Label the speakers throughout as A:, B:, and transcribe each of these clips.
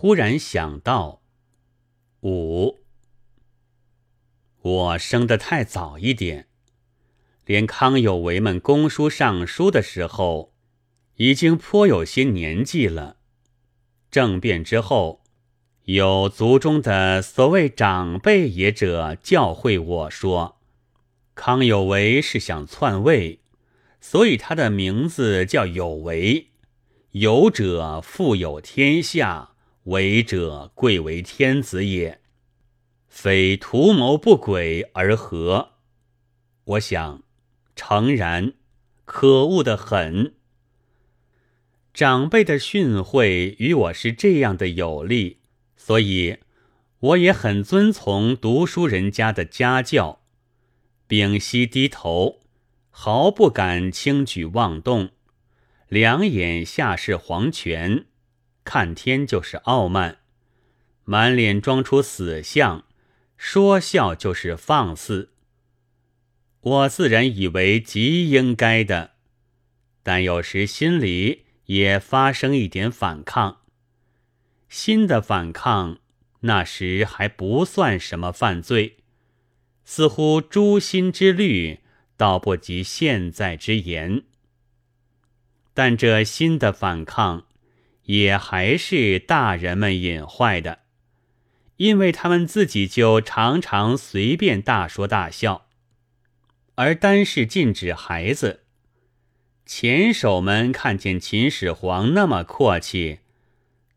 A: 忽然想到，五，我生得太早一点，连康有为们公书上书的时候，已经颇有些年纪了。政变之后，有族中的所谓长辈也者教诲我说，康有为是想篡位，所以他的名字叫有为。有者富有天下，为者贵为天子也，非图谋不轨而何。我想，诚然，可恶的很。长辈的训诲与我是这样的有利，所以我也很遵从读书人家的家教，屏息低头，毫不敢轻举妄动。两眼下视黄泉，看天就是傲慢，满脸装出死相，说笑就是放肆。我自然以为极应该的，但有时心里也发生一点反抗。新的反抗那时还不算什么犯罪，似乎诛心之虑倒不及现在之严。但这新的反抗，也还是大人们引坏的，因为他们自己就常常随便大说大笑，而单是禁止孩子。前手们看见秦始皇那么阔气，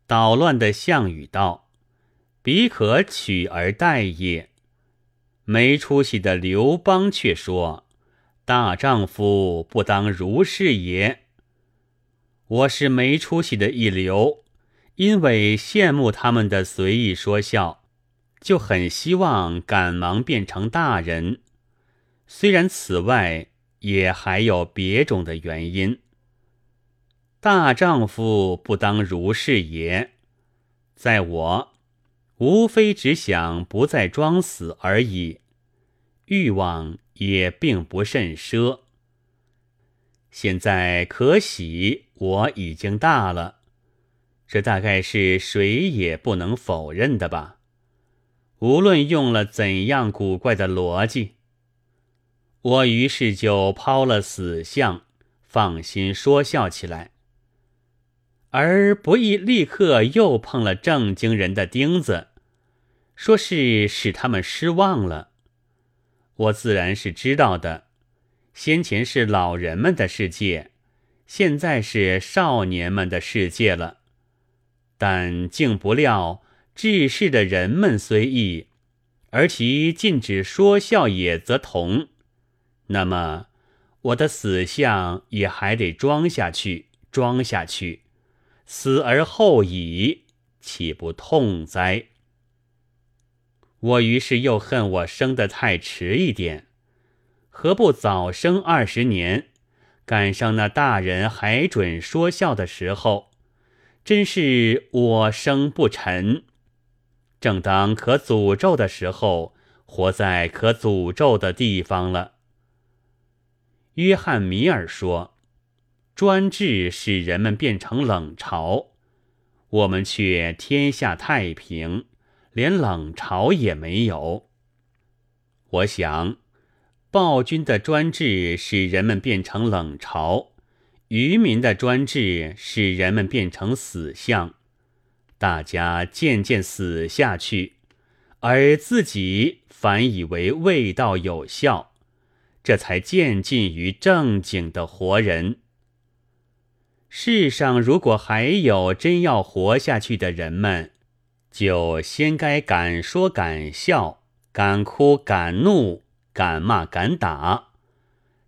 A: 捣乱的项羽道：“彼可取而代也。”没出息的刘邦却说：“大丈夫不当如是也。”我是没出息的一流，因为羡慕他们的随意说笑，就很希望赶忙变成大人。虽然此外也还有别种的原因。大丈夫不当如是也，在我无非只想不再装死而已，欲望也并不甚奢。现在可喜。我已经大了，这大概是谁也不能否认的吧。无论用了怎样古怪的逻辑，我于是就抛了死相，放心说笑起来，而不易立刻又碰了正经人的钉子，说是使他们失望了。我自然是知道的，先前是老人们的世界。现在是少年们的世界了，但竟不料治世的人们虽异，而其禁止说笑也则同。那么我的死相也还得装下去，装下去，死而后已，岂不痛哉？我于是又恨我生得太迟一点，何不早生二十年？赶上那大人还准说笑的时候，真是我生不沉。正当可诅咒的时候，活在可诅咒的地方了。约翰米尔说：“专制使人们变成冷嘲，我们却天下太平，连冷嘲也没有。”我想。暴君的专制使人们变成冷嘲，愚民的专制使人们变成死相，大家渐渐死下去，而自己反以为味道有效，这才渐近于正经的活人。世上如果还有真要活下去的人们，就先该敢说敢笑，敢哭敢怒。敢骂敢打，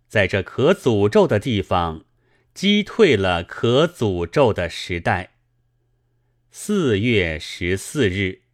A: 在这可诅咒的地方，击退了可诅咒的时代。四月十四日。